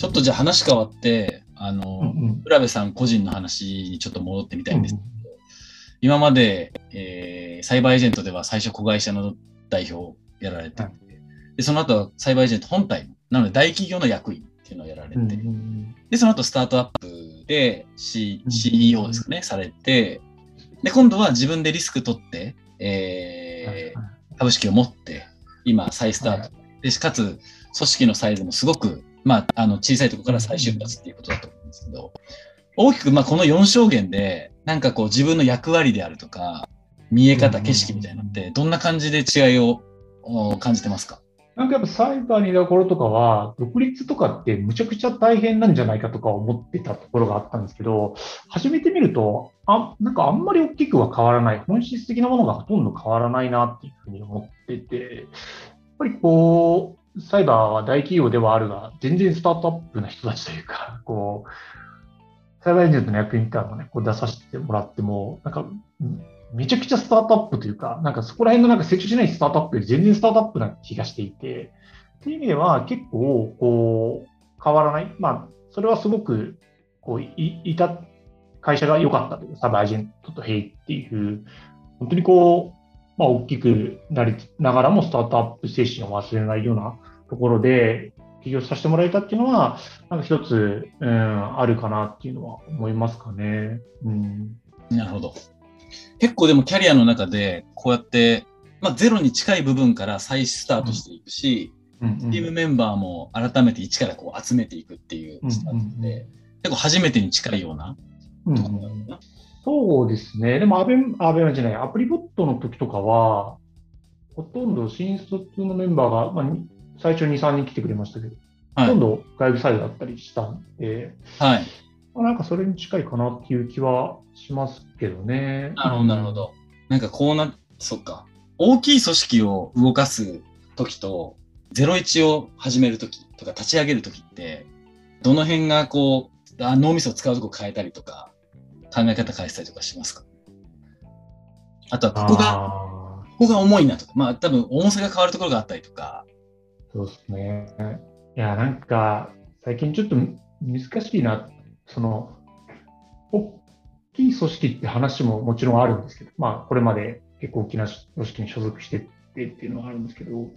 ちょっとじゃあ話変わって、あの、うんうん、浦部さん個人の話にちょっと戻ってみたいんですけど、うんうん、今まで、えー、サイバーエージェントでは最初子会社の代表をやられて、はい、で、その後サイバーエージェント本体なので大企業の役員っていうのをやられて、うんうん、で、その後スタートアップで、C、CEO ですかね、されて、で、今度は自分でリスク取って、えー、株式を持って、今、再スタート。で、かつ、組織のサイズもすごくまあ、あの小さいところから再出発っていうことだと思うんですけど、大きく、まあ、この4証言で、なんかこう自分の役割であるとか、見え方、景色みたいなのって、どんな感じで違いを感じてますか？なんかやっぱサイバーにいた頃とかは、独立とかってむちゃくちゃ大変なんじゃないかとか思ってたところがあったんですけど、始めてみると、あなんかあんまり大きくは変わらない、本質的なものがほとんど変わらないなっていうふうに思ってて、やっぱりこう、サイバーは大企業ではあるが、全然スタートアップな人たちというか、こう、サイバーエージェントの役員みたいなのをね、こう出させてもらっても、なんか、めちゃくちゃスタートアップというか、なんかそこら辺のなんか成長しないスタートアップより全然スタートアップな気がしていて、っていう意味では結構、こう、変わらない。まあ、それはすごく、こう、いいた会社が良かったというか、サイバーエージェントとヘイっていう、本当にこう、まあ、大きくなりながらもスタートアップ精神を忘れないようなところで起業させてもらえたっていうのは、なんか一つ、うん、あるかなっていうのは思いますかね。うん、なるほど。結構でもキャリアの中で、こうやって、まあ、ゼロに近い部分から再スタートしていくし、うんうんうん、チームメンバーも改めて一からこう集めていくっていうスタートで、うんうんうん、結構初めてに近いようなところだな。そうですね。でも、アベ、アベじゃない、アプリボットの時とかは、ほとんど新卒のメンバーが、まあ、最初2、3人来てくれましたけど、はい、ほとんど外部サイドだったりしたんで、はい。まあ、なんかそれに近いかなっていう気はしますけどね。なるほど、なるほど。なんかこうな、そっか。大きい組織を動かす時と、01を始める時とか立ち上げる時って、どの辺がこう、あ脳みそを使うとこ変えたりとか、考え方変えたりとかしますか？あとは、ここが、ここが重いなとか、まあ多分重さが変わるところがあったりとか。そうですね。いや、なんか、最近ちょっと難しいな、その、大きい組織って話ももちろんあるんですけど、まあ、これまで結構大きな組織に所属してってっていうのはあるんですけど、やっ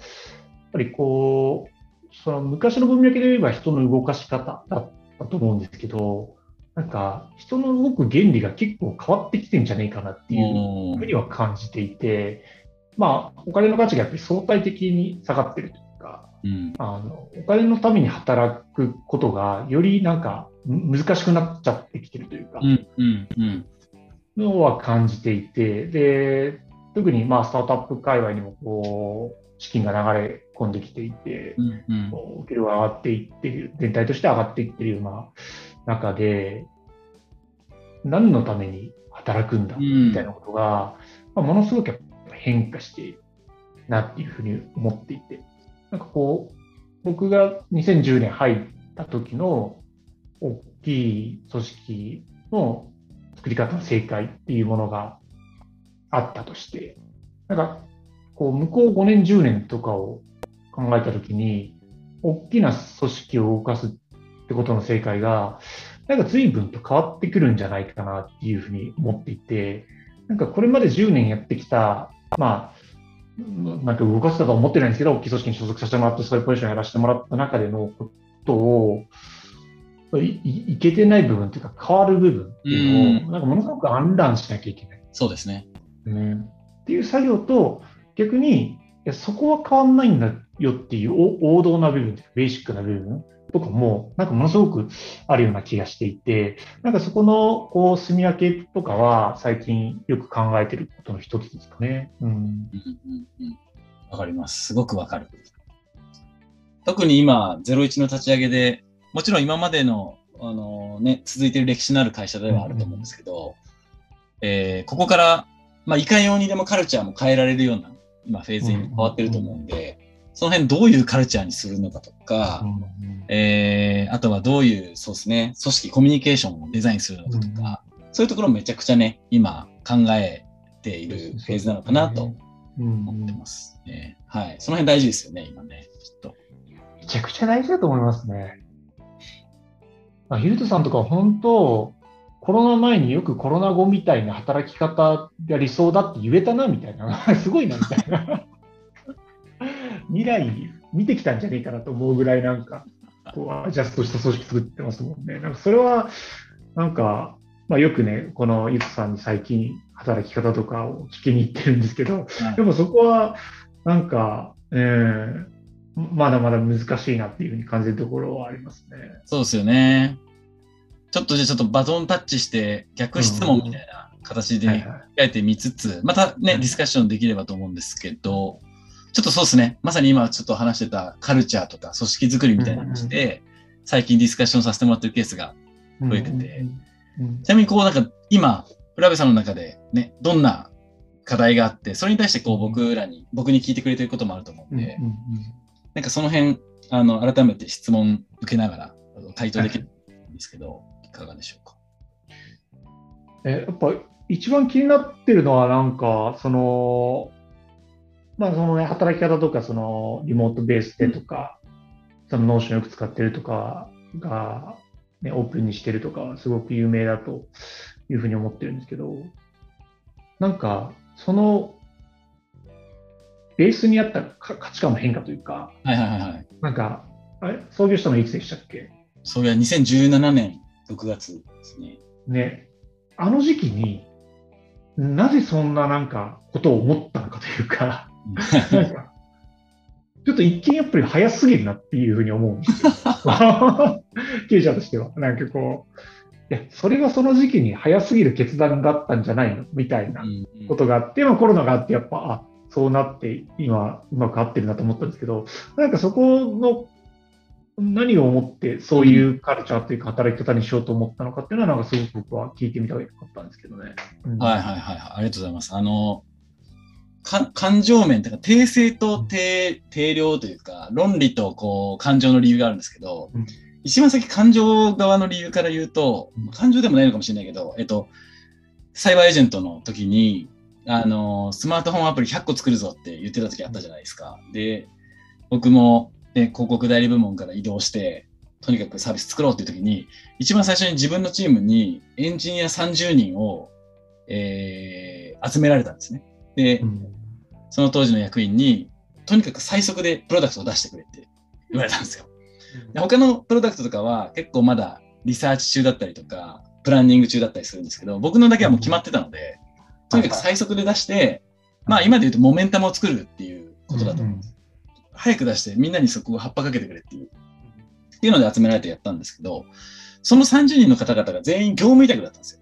ぱりこう、その昔の文脈で言えば人の動かし方だったと思うんですけど、なんか人の動く原理が結構変わってきてんじゃねえかなっていうふうには感じていて、まあ、お金の価値がやっぱり相対的に下がってるというか、うん、あのお金のために働くことがよりなんか難しくなっちゃってきてるというか、うんうんうん、のは感じていて、で特にまあスタートアップ界隈にもこう資金が流れ込んできていて、うんうん、お給料が上がっていって全体として上がっていっているような中で、何のために働くんだみたいなことが、まあ、ものすごく変化しているなっていうふうに思っていて、なんかこう、僕が2010年入った時の大きい組織の作り方の正解っていうものがあったとして、なんかこう向こう5年10年とかを考えた時に、大きな組織を動かすってことの正解が、なんか随分と変わってくるんじゃないかなっていうふうに思っていて、なんかこれまで10年やってきた、まあ、なんか動かせたとは思ってないんですけど、大きい組織に所属させてもらって、そういうポジションやらせてもらった中でのことを、いいけてない部分というか、変わる部分っていうのを、なんかものすごく暗乱しなきゃいけない。そうですね。ねっていう作業と、逆に、いやそこは変わんないんだよっていう王道な部分、ベーシックな部分とかも、なんかものすごくあるような気がしていて、なんかそこのこう住み分けとかは最近よく考えてることの一つですかね。うん。わ、うんうん、かります。すごくわかる。特に今、01の立ち上げで、もちろん今までの、あのね、続いている歴史のある会社ではあると思うんですけど、うんうん、えー、ここから、まあ、いかようにでもカルチャーも変えられるような、今フェーズに変わってると思うんで、その辺どういうカルチャーにするのかとか、うん、えー、あとはどういう、そうですね、組織、コミュニケーションをデザインするのかとか、うん、そういうところめちゃくちゃね、今考えているフェーズなのかなと思ってます。うん、えー、はい。その辺大事ですよね、今ね、きっと。めちゃくちゃ大事だと思いますね。ヒルトさんとか本当、コロナ前によくコロナ後みたいな働き方が理想だって言えたなみたいな、すごいなみたいな。未来見てきたんじゃねえかなと思うぐらいなんか、こうアジャストした組織作ってますもんね。なんかそれは、なんか、まあ、よくね、このゆつさんに最近働き方とかを聞きに行ってるんですけど、はい、でもそこは、なんか、えー、まだまだ難しいなっていうふうに感じるところはありますね。そうですよね。ちょっとじゃちょっとバトンタッチして逆質問みたいな形で考えてみつつ、またね、ディスカッションできればと思うんですけど、ちょっとそうですね、まさに今ちょっと話してたカルチャーとか組織づくりみたいな話で、最近ディスカッションさせてもらってるケースが増えてて、ちなみにこうなんか今、浦部さんの中でね、どんな課題があって、それに対してこう僕らに、僕に聞いてくれてることもあると思うんで、なんかその辺、あの、改めて質問受けながら回答できるんですけど、いかがでしょうか？え、やっぱ一番気になってるのはなんか、その、まあそのね、働き方とか、そのリモートベースでとか、うん、そのノーションよく使ってるとかが、ね、オープンにしてるとか、すごく有名だというふうに思ってるんですけど、なんか、そのベースにあった価値観の変化というか、はいはいはい。なんか、あれ？創業したのいつでしたっけ？そうや、2017年6月ですね。ね。あの時期になぜそんななんかことを思ったのかというか、なんか、ちょっと一見やっぱり早すぎるなっていうふうに思うんですよ。経営者としては。なんかこう、いや、それがその時期に早すぎる決断だったんじゃないのみたいなことがあって、まあコロナがあってやっぱ、あ、そうなって今うまく合ってるなと思ったんですけど、なんかそこの何を思ってそういうカルチャーというか働き方にしようと思ったのかっていうのは、なんかすごく僕は聞いてみたかったんですけどね。うん、はいはいはい、ありがとうございます。あの、感情面というか、定性と定定量というか、論理とこう感情の理由があるんですけど、うん、一番先感情側の理由から言うと、感情でもないのかもしれないけど、えっと、サイバーエージェントの時に、あの、スマートフォンアプリ100個作るぞって言ってた時あったじゃないですか。で、僕もで、広告代理部門から移動して、とにかくサービス作ろうっていう時に、一番最初に自分のチームにエンジニア30人を、えー、集められたんですね。で、うん、その当時の役員に、とにかく最速でプロダクトを出してくれって言われたんですよ。で他のプロダクトとかは結構まだリサーチ中だったりとか、プランニング中だったりするんですけど、僕のだけはもう決まってたので、とにかく最速で出して、まあ今で言うとモメンタムを作るっていうことだと思うんです。早く出してみんなにそこを葉っぱかけてくれっていう、っていうので集められてやったんですけど、その30人の方々が全員業務委託だったんですよ。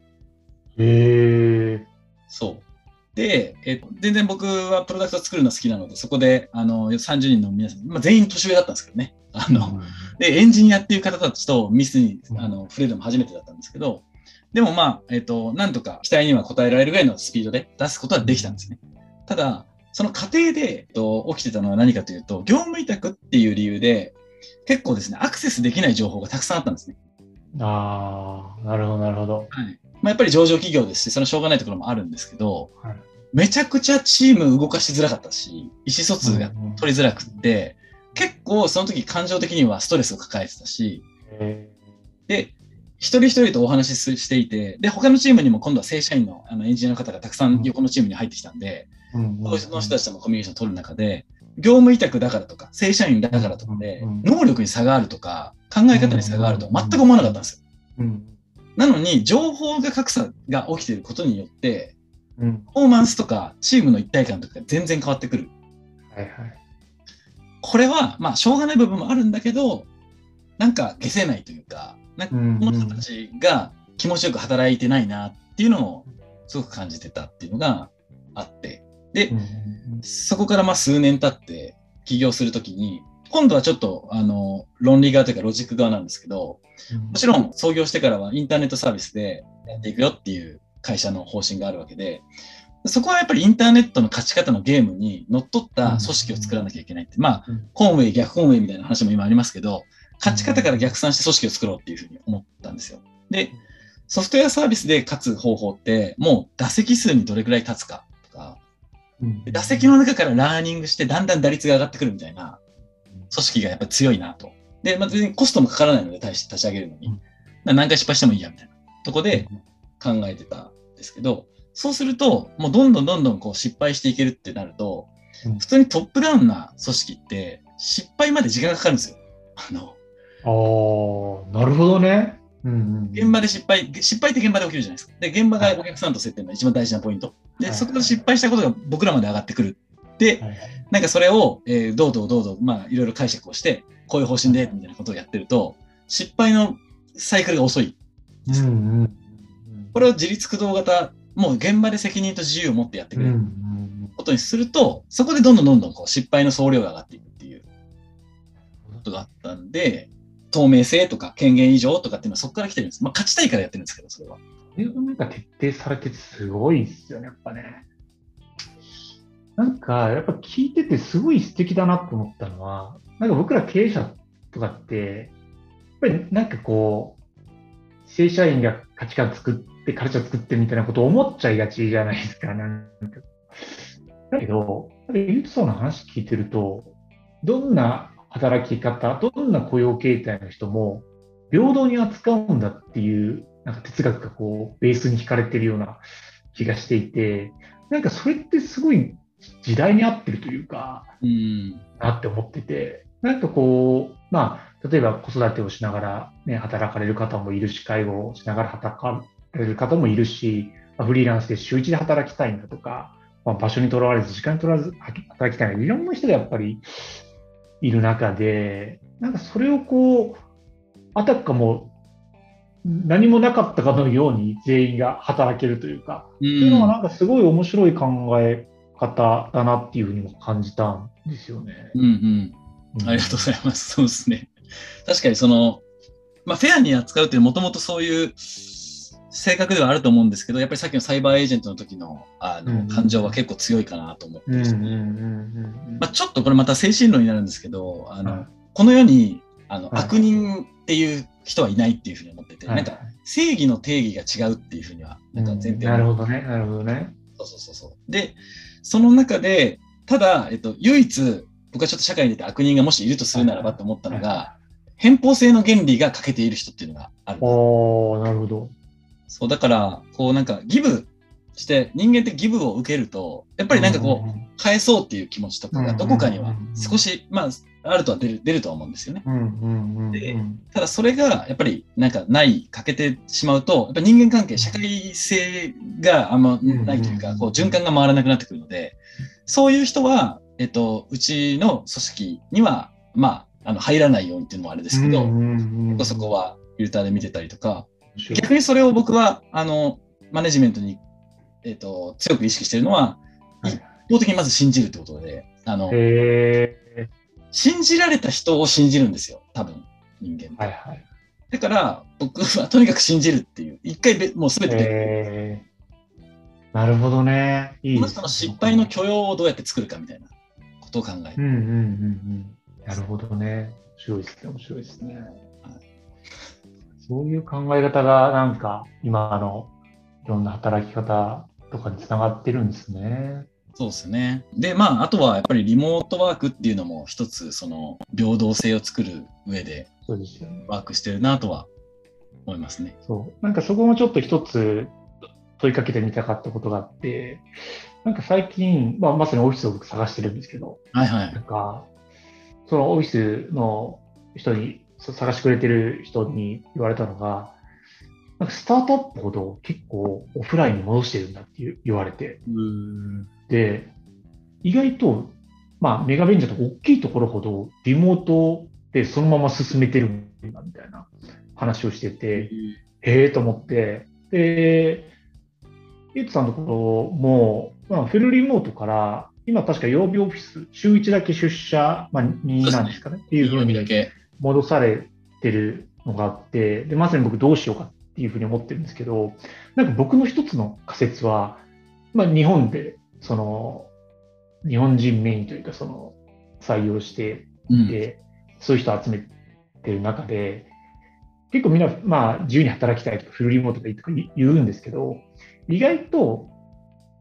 へえ。そう。で、え全然僕はプロダクト作るの好きなので、そこであの30人の皆さん、まあ、全員年上だったんですけどね。あの、うん、で、エンジニアっていう方たちとミスにあの触れるのも初めてだったんですけど、でもまあ、えっ、ー、と、なんとか期待には応えられるぐらいのスピードで出すことはできたんですね。ただ、その過程で、と、起きてたのは何かというと、業務委託っていう理由で、結構ですね、アクセスできない情報がたくさんあったんですね。ああ、なるほど、なるほど。はい。まあ、やっぱり上場企業ですし、そのしょうがないところもあるんですけど、はい、めちゃくちゃチーム動かしづらかったし、意思疎通が取りづらくって、うん。うん、結構その時感情的にはストレスを抱えてたし、で、一人一人とお話ししていて、で、他のチームにも今度は正社員のあのエンジニアの方がたくさん横のチームに入ってきたんで、うんその人たちともコミュニケーションを取る中で、業務委託だからとか、正社員だからとかで、能力に差があるとか、考え方に差があると全く思わなかったんですよ。なのに、情報が格差が起きていることによって、パフォーマンスとかチームの一体感とか全然変わってくる。はいはい、これは、まあ、しょうがない部分もあるんだけど、なんか消せないというか、なんかこの人たちが気持ちよく働いてないなっていうのをすごく感じてたっていうのがあって、で、そこからまあ数年経って起業するときに、今度はちょっと、あの、論理側というかロジック側なんですけど、もちろん創業してからはインターネットサービスでやっていくよっていう会社の方針があるわけで、そこはやっぱりインターネットの勝ち方のゲームに乗っ取った組織を作らなきゃいけないって、まあ、コンウェイ、逆コンウェイみたいな話も今ありますけど、勝ち方から逆算して組織を作ろうっていうふうに思ったんですよ。で、ソフトウェアサービスで勝つ方法って、もう打席数にどれくらい立つかとか、打席の中からラーニングしてだんだん打率が上がってくるみたいな組織がやっぱり強いなと。で、まあ、全然コストもかからないので、立ち上げるのに。何回失敗してもいいやみたいなとこで考えてたんですけど、そうすると、もうどんどんどんどんこう失敗していけるってなると、普通にトップダウンな組織って失敗まで時間がかかるんですよ。あのああ、なるほどね。うんうん、現場で失敗、失敗って現場で起きるじゃないですか。で、現場がお客さんと接点の一番大事なポイント。で、はい、そこで失敗したことが僕らまで上がってくる。で、はい、なんかそれを、えー、どうぞどうぞ、まあ、いろいろ解釈をして、こういう方針で、みたいなことをやってると、失敗のサイクルが遅い。うんうん、これを自立駆動型、もう現場で責任と自由を持ってやってくれることにすると、そこでどんどんどんどんこう失敗の総量が上がっていくっていうことがあったんで、透明性とか権限以上とかっていうのはそこから来てるんです。まあ、勝ちたいからやってるんですけど、それは。それがなんか徹底されててすごいですよね、やっぱね。なんか、やっぱ聞いててすごい素敵だなと思ったのは、なんか僕ら経営者とかって、やっぱりなんかこう、正社員が価値観作って、カルチャー作ってみたいなことを思っちゃいがちじゃないですか、なんか。だけど、ゆうとさんの話聞いてると、どんな働き方、どんな雇用形態の人も平等に扱うんだっていうなんか哲学がこうベースに引かれてるような気がしていて、なんかそれってすごい時代に合ってるというか、うん、なって思ってて、なんかこう、まあ、例えば子育てをしながら、ね、働かれる方もいるし、介護をしながら働かれる方もいるし、まあ、フリーランスで週1で働きたいんだとか、まあ、場所にとらわれず、時間にとらわず働きたいいろんな人がやっぱりいる中で、なんかそれをこう、あたかも何もなかったかのように全員が働けるというか、うん、っていうのはなんかすごい面白い考え方だなっていうふうにも感じたんですよね。うんうん。ありがとうございます。そうですね。確かにその、まあ、フェアに扱うっていうもともとそういう性格ではあると思うんですけど、やっぱりさっきのサイバーエージェントの時のあの、感情は結構強いかなと思ってますまちょっとこれまた精神論になるんですけど、あの、この世にあの、悪人っていう人はいないっていうふうに思ってて、なんか正義の定義が違うっていうふうには、なんか前提、なるほどね、なるほどね。そうそうそうそう。で、その中で、ただ、えっと、唯一、僕はちょっと社会に出て悪人がもしいるとするならばと思ったのが、偏方性の原理が欠けている人っていうのがある。おなるほど。そう、だから、こうなんかギブして、人間ってギブを受けると、やっぱりなんかこう、返そうっていう気持ちとかがどこかには少し、まあ、あるとは出る出るとは思うんですよね。でただそれがやっぱりなんかない欠けてしまうとやっぱ人間関係社会性があんまないというかこう循環が回らなくなってくるのでそういう人は、えっと、うちの組織にはまああの入らないようにっていうのもあれですけど、そこはフィルターで見てたりとか逆にそれを僕はあのマネジメントに、えっと、強く意識しているのは、一方的にまず信じるってことであの信じられた人を信じるんですよ、多分、人間って。はいはい、だから、僕はとにかく信じるっていう、一回もうすべてえー、なるほどね。いいこの人の失敗の許容をどうやって作るかみたいなことを考える。うんうんうんうん。なるほどね。面白いですね、面白いですね。はい、そういう考え方が、なんか、今のいろんな働き方とかにつながってるんですね。そうですね。で、まあ、あとはやっぱりリモートワークっていうのも一つ、その平等性を作る上で。ワークしてるなとは思いますね。そう。なんかそこもちょっと一つ問いかけてみたかったことがあって、なんか最近、まあ、まさにオフィスを僕探してるんですけど、はいはい。なんか、そのオフィスの人に、探してくれてる人に言われたのが、なんかスタートアップほど結構オフラインに戻してるんだって言われて、で、意外と、まあ、メガベンチャーとか大きいところほどリモートでそのまま進めてるんだみたいな話をしてて、へえと思って、で、エイトさんのところも、まあ、フルリモートから、今確か曜日オフィス、週1だけ出社、まあ、2なんですかね、っていうふうに戻されてるのがあって、で、まさに僕どうしようかっていうふうに思ってるんですけど、なんか僕の一つの仮説は、まあ、日本でその、日本人メインというか、その、採用していて、うん、そういう人集めてる中で、結構みんな、まあ、自由に働きたいとか、フルリモートがいいとか言うんですけど、意外と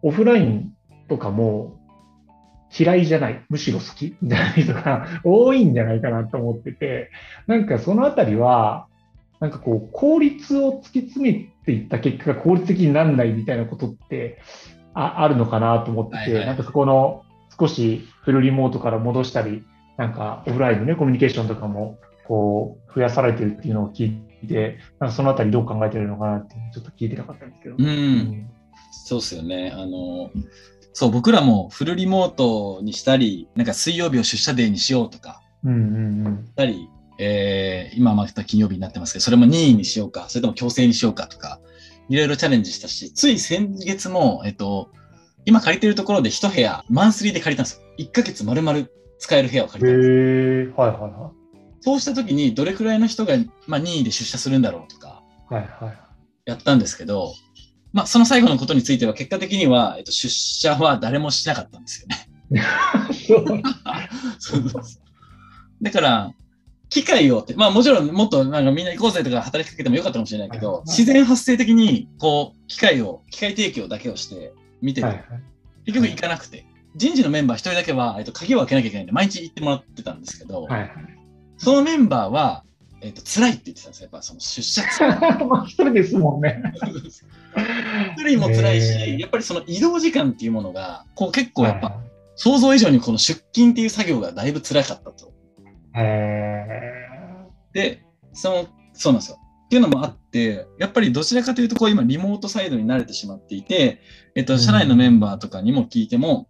オフラインとかも嫌いじゃない、むしろ好きみたいな人が 多いんじゃないかなと思ってて、なんかそのあたりは、なんかこう、効率を突き詰めていった結果が効率的にならないみたいなことってああるのかなと思ってて、はいはい、なんかそこの少しフルリモートから戻したり、なんかオフラインのね、コミュニケーションとかもこう増やされてるっていうのを聞いて、なんかそのあたりどう考えてるのかなってちょっと聞いてなかったんですけど。うん、うん、そうっすよね。あの、そう、僕らもフルリモートにしたり、なんか水曜日を出社デーにしようとか、うんうんうん、したり、えー、今また金曜日になってますけど、それも任意にしようか、それとも強制にしようかとか、いろいろチャレンジしたし、つい先月も、えっと、今借りてるところで一部屋、マンスリーで借りたんですよ。1ヶ月丸々使える部屋を借りたんです。へはいはいはい。そうした時に、どれくらいの人が、まあ、任意で出社するんだろうとか、はいはい。やったんですけど、まあ、その最後のことについては、結果的には、えっと、出社は誰もしなかったんですよね。そうそうだから、機械をって、まあもちろんもっとなんかみんな行こうぜとか働きかけてもよかったかもしれないけど、はいはい、自然発生的にこう機械を、機械提供だけをして見てて、はいはい、結局行かなくて、人事のメンバー一人だけは、えっと、鍵を開けなきゃいけないんで毎日行ってもらってたんですけど、はいはい、そのメンバーは、えっと、辛いって言ってたんですよ。やっぱその出社 一人ですもんね。一人も辛いし、やっぱりその移動時間っていうものが、こう結構やっぱ、想像以上にこの出勤っていう作業がだいぶ辛かったと。で、その、そうなんですよ。っていうのもあって、やっぱりどちらかというと、こう今リモートサイドに慣れてしまっていて、えっと、社内のメンバーとかにも聞いても、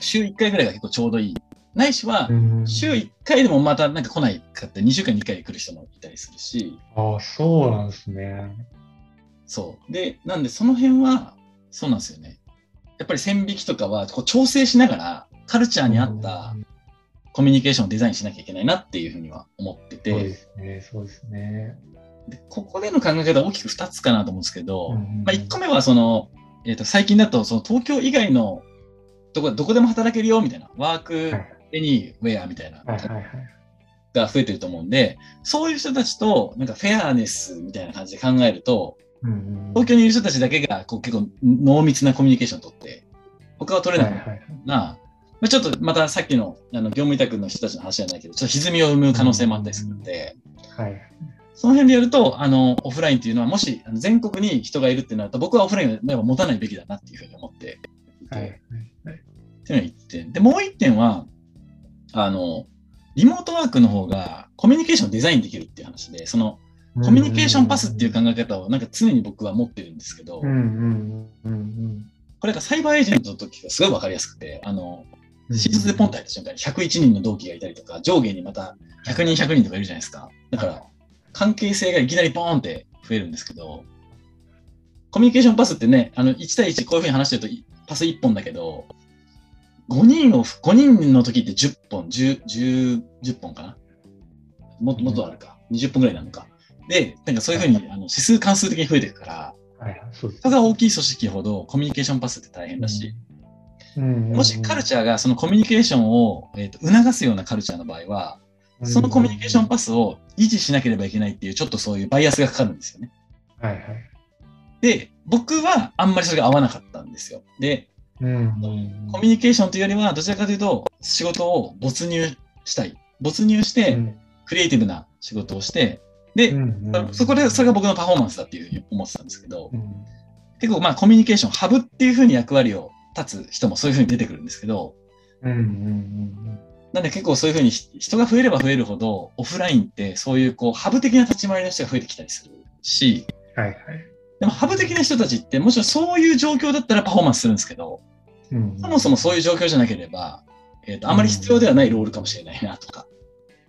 週1回ぐらいが結構ちょうどいい。ないしは、週1回でもまたなんか来ないかって2週間に1回来る人もいたりするし。ああ、そうなんですね。そう。で、なんでその辺は、そうなんですよね。やっぱり線引きとかはこう調整しながら、カルチャーに合ったコミュニケーションをデザインしなきゃいけないなっていうふうには思ってて。そうですね、そうですね。でここでの考え方は大きく2つかなと思うんですけど、うんうん、まあ、1個目はその、えー、と最近だとその東京以外のどこどこでも働けるよみたいな、ワークエニーウェアみたいな、が増えてると思うんで、そういう人たちとなんかフェアネスみたいな感じで考えると、うんうん、東京にいる人たちだけがこう結構濃密なコミュニケーションをとって、他は取れないな、はいはい。まあ、ちょっとまたさっきのあの業務委託の人たちの話じゃないけど、ちょっと歪みを生む可能性もあったりするので、はい、その辺でやると、あの、オフラインっていうのは、もし全国に人がいるってなると、僕はオフラインを持たないべきだなっていうふうに思っていて、はい、っていうのが1点。で、もう1点は、あの、リモートワークの方がコミュニケーションをデザインできるっていう話で、その、コミュニケーションパスっていう考え方をなんか常に僕は持ってるんですけど、これがサイバーエージェントの時がすごいわかりやすくて、あの、新卒でポンと入った瞬間に101人の同期がいたりとか、上下にまた100人、100人とかいるじゃないですか。だから、関係性がいきなりポーンって増えるんですけど、コミュニケーションパスってね、あの1対1こういうふうに話してるとパス1本だけど、5人を、5人の時って10本、10、10, 10本かな？もっともっとあるか、20本ぐらいなのか。で、なんかそういうふうに、あの指数関数的に増えていくから、はい、人が大きい組織ほどコミュニケーションパスって大変だし、もしカルチャーがそのコミュニケーションを、えーと、促すようなカルチャーの場合は、そのコミュニケーションパスを維持しなければいけないっていう、ちょっとそういうバイアスがかかるんですよね。はいはい。で、僕はあんまりそれが合わなかったんですよ。で、うん、コミュニケーションというよりは、どちらかというと、仕事を没入したい。没入して、クリエイティブな仕事をして、で、そこで、それが僕のパフォーマンスだっていうふうに思ってたんですけど、結構まあコミュニケーション、ハブっていうふうに役割を立つ人もそういうふうに出てくるんですけど、うんうんうん、なんで結構そういうふうに人が増えれば増えるほど、オフラインってそういうこうハブ的な立ち回りの人が増えてきたりするし、はいはい、でもハブ的な人たちってもちろんそういう状況だったらパフォーマンスするんですけど、うんうん、そもそもそういう状況じゃなければ、えーと、あまり必要ではないロールかもしれないなとか、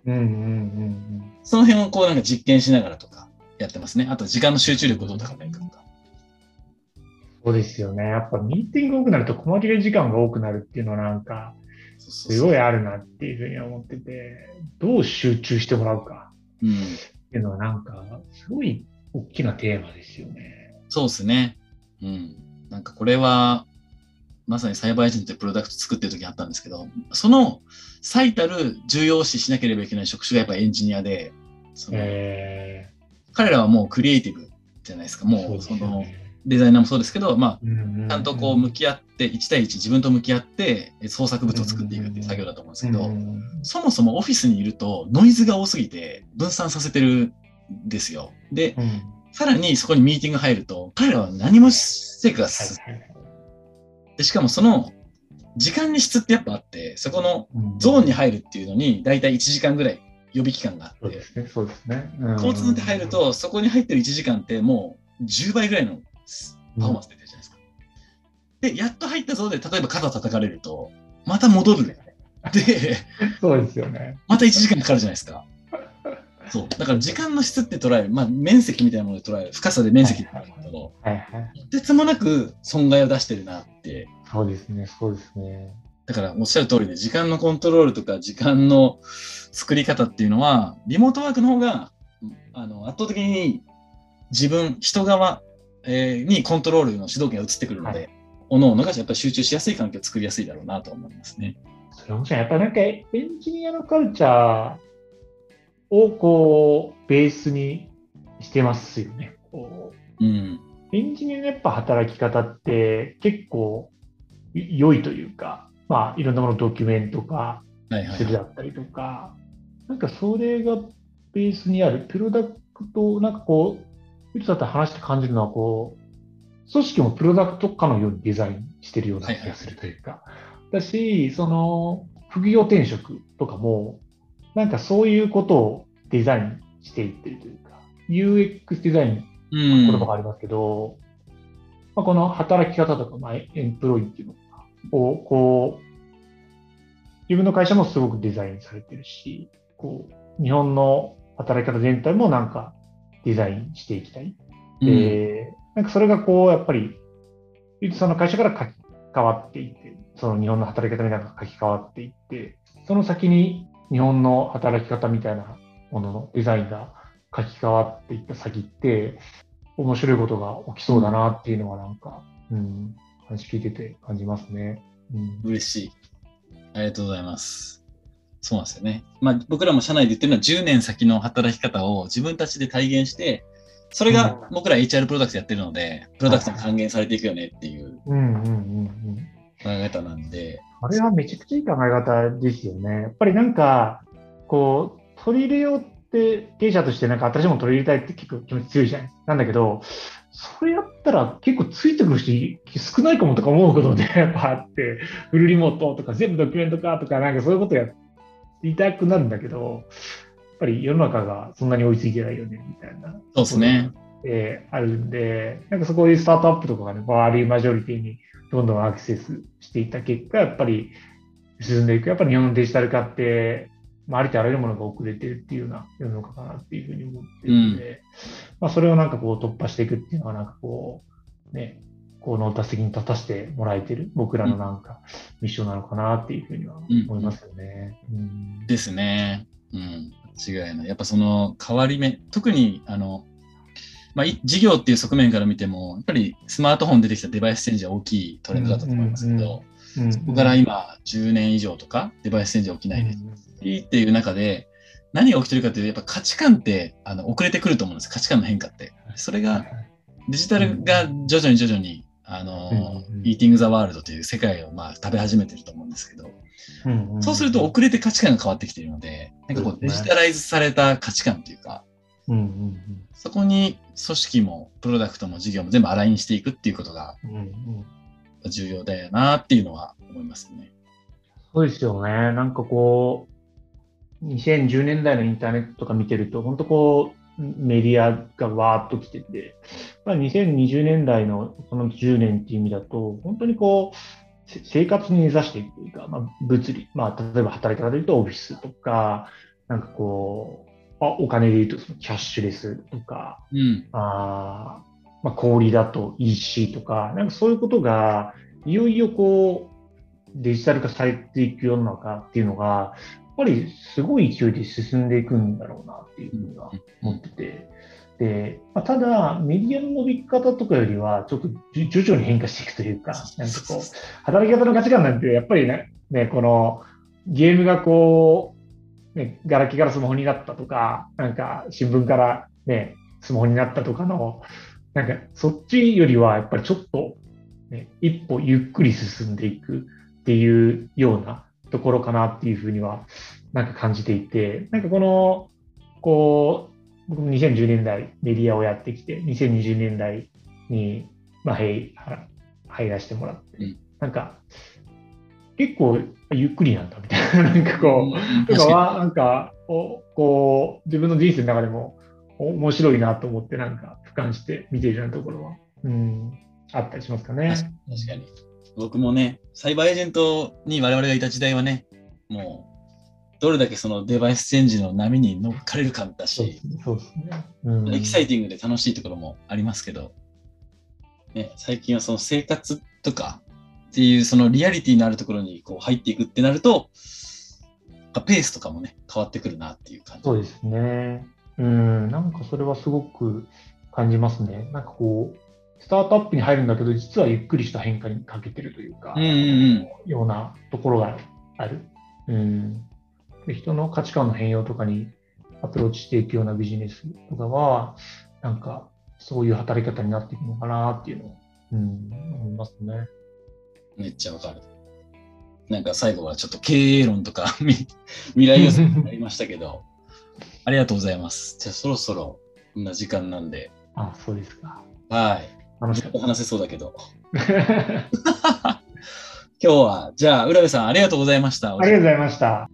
うんうんうんうん、その辺をこうなんか実験しながらとかやってますね。あと時間の集中力をどう高めるかとか。そうですよね。やっぱミーティング多くなると細切れ時間が多くなるっていうのはなんか、すごいあるなっていうふうに思ってて、どう集中してもらうかっていうのはなんか、すごい大きなテーマですよね。そうですね。うん。なんかこれは、まさにサイバーエージェントでプロダクト作ってる時あったんですけど、その最たる重要視しなければいけない職種がやっぱエンジニアで、そのえー、彼らはもうクリエイティブじゃないですか。もうその、デザイナーもそうですけど、まあ、ちゃんとこう向き合って、1対1自分と向き合って創作物を作っていくっていう作業だと思うんですけど、そもそもオフィスにいるとノイズが多すぎて分散させてるんですよ。で、うん、さらにそこにミーティング入ると、彼らは何も成果が進む。で、しかもその時間に質ってやっぱあって、そこのゾーンに入るっていうのに、だいたい1時間ぐらい予備期間があって、そうですね、そうですね。交通で入ると、そこに入ってる1時間ってもう10倍ぐらいのパフォーマンス出てるじゃないですか。で、やっと入ったぞで、例えば肩叩かれると、また戻る。で、そうですよね。また1時間かかるじゃないですか。そう。だから時間の質って捉える。まあ、面積みたいなもので捉える。深さで面積で捉えるけど、はいはい。とてつもなく損害を出してるなって。そうですね、そうですね。だからおっしゃる通りで、時間のコントロールとか時間の作り方っていうのは、リモートワークの方が、あの、圧倒的に自分、人側、えー、にコントロールの主導権が移ってくるので、はい、おのおのがやっぱり集中しやすい環境を作りやすいだろうなと思いますね。それもやっぱなんかエンジニアのカルチャーをこうベースにしてますよね。うん、エンジニアのやっぱ働き方って結構良いというか、まあ、いろんなものドキュメント化するだったりとか、はいはい、なんかそれがベースにあるプロダクト、なんかこう、いつだったら話して感じるのはこう、組織もプロダクト化のようにデザインしてるような気がするというか、だし、その、副業転職とかも、なんかそういうことをデザインしていってるというか、UX デザイン、言葉がありますけど、まあ、この働き方とか、まあ、エンプロイっていうのを、こう、自分の会社もすごくデザインされてるし、こう、日本の働き方全体もなんかデザインしていきたい。うん、で、なんかそれがこう、やっぱり、その会社から書き換わっていって、その日本の働き方みたいなのが書き換わっていって、その先に日本の働き方みたいなもののデザインが書き換わっていった先って、面白いことが起きそうだなっていうのはなんか、うん、話聞いてて感じますね。うん、嬉しい。ありがとうございます。そうなんですよね。まあ僕らも社内で言ってるのは10年先の働き方を自分たちで体現して、それが僕ら HR プロダクトやってるので、プロダクトに還元されていくよねっていう考え方なんで。あれはめちゃくちゃいい考え方ですよね。やっぱりなんか、こう、取り入れようって経営者としてなんか新しいもの取り入れたいって結構気持ち強いじゃないなんだけど、それやったら結構ついてくる人少ないかもとか思うことでやっぱあって、フルリモートとか全部ドキュメントかとかなんかそういうことやりたくなるんだけど、やっぱり世の中がそんなに追いついてないよねみたいな。そうですね。えー、あるんで、なんかそこでスタートアップとかがね、バーリーマジョリティにどんどんアクセスしていった結果、やっぱり進んでいく。やっぱり日本のデジタル化って、まあ、ありとあらゆるものが遅れてるっていうような世の中かなっていうふうに思ってるので、うん、まあ、それをなんかこう突破していくっていうのは、なんかこう、ね、この打席に立たせてもらえてる僕らのなんかミッションなのかなっていうふうには思いますよね。うん、ですね。うん。違いない。やっぱその変わり目、特にあの、まあ、事業っていう側面から見ても、やっぱりスマートフォン出てきたデバイスチェンジは大きいトレンドだったと思いますけど、そこから今10年以上とかデバイスチェンジ起きないです。っていう中で、何が起きてるかっていうと、やっぱ価値観ってあの遅れてくると思うんです。価値観の変化って。それが、デジタルが徐々に徐々に、あの、イーティング・ザ・ワールドという世界をまあ食べ始めてると思うんですけど、そうすると遅れて価値観が変わってきているので、なんかこうデジタライズされた価値観というか、そこに組織もプロダクトも事業も全部アラインしていくっていうことが重要だよなっていうのは思いますね。そうですよね。なんかこう、2010年代のインターネットとか見てると、本当こう、メディアがわーっと来てて、まあ、2020年代のその10年っていう意味だと、本当にこう、生活に根ざしていくというか、まあ、物理、まあ、例えば働き方で言うとオフィスとか、なんかこう、あお金で言うとそのキャッシュレスとか、うん、あまあ、小売だと EC とか、なんかそういうことが、いよいよこう、デジタル化されていく世の中っていうのが、ぱりすごい勢いで進んでいくんだろうなっていうふうには思ってて、でまあ、ただ、メディアの伸び方とかよりは、ちょっと徐々に変化していくというか、なんかこう、働き方の価値観なんて、やっぱりね、ねこのゲームがこう、ね、ガラケーからスマホになったとか、なんか新聞からね、スマホになったとかの、なんかそっちよりはやっぱりちょっと、ね、一歩ゆっくり進んでいくっていうようなところかなっていうふうにはなんか感じていて、なんかこの、こう、僕も2010年代メディアをやってきて、2020年代に、まあ、入入らせてもらって、うん、なんか、結構ゆっくりなんだみたいな、なんかこう、とかは、なんか、おこう、自分の人生の中でも面白いなと思って、なんか、俯瞰して見ているようなところは、うん、あったりしますかね。確かに。僕もね、サイバーエージェントに我々がいた時代はね、もう、どれだけそのデバイスチェンジの波に乗っかれるかだし、そうですね。うん、エキサイティングで楽しいところもありますけど、ね、最近はその生活とかっていうそのリアリティのあるところにこう入っていくってなると、ペースとかもね、変わってくるなっていう感じ。そうですね。うん、なんかそれはすごく感じますね。なんかこう、スタートアップに入るんだけど、実はゆっくりした変化にかけてるというか、うんうんうん、ようなところがある。うん、で人の価値観の変容とかにアプローチしていくようなビジネスとかは、なんかそういう働き方になっていくのかなっていうのを、うん、思いますね。めっちゃわかる。なんか最後はちょっと経営論とか未来予想になりましたけど、ありがとうございます。じゃあそろそろこんな時間なんで。あ、そうですか。はい。楽しく話せそうだけど。今日は、じゃあ、浦部さんありがとうございました。ありがとうございました。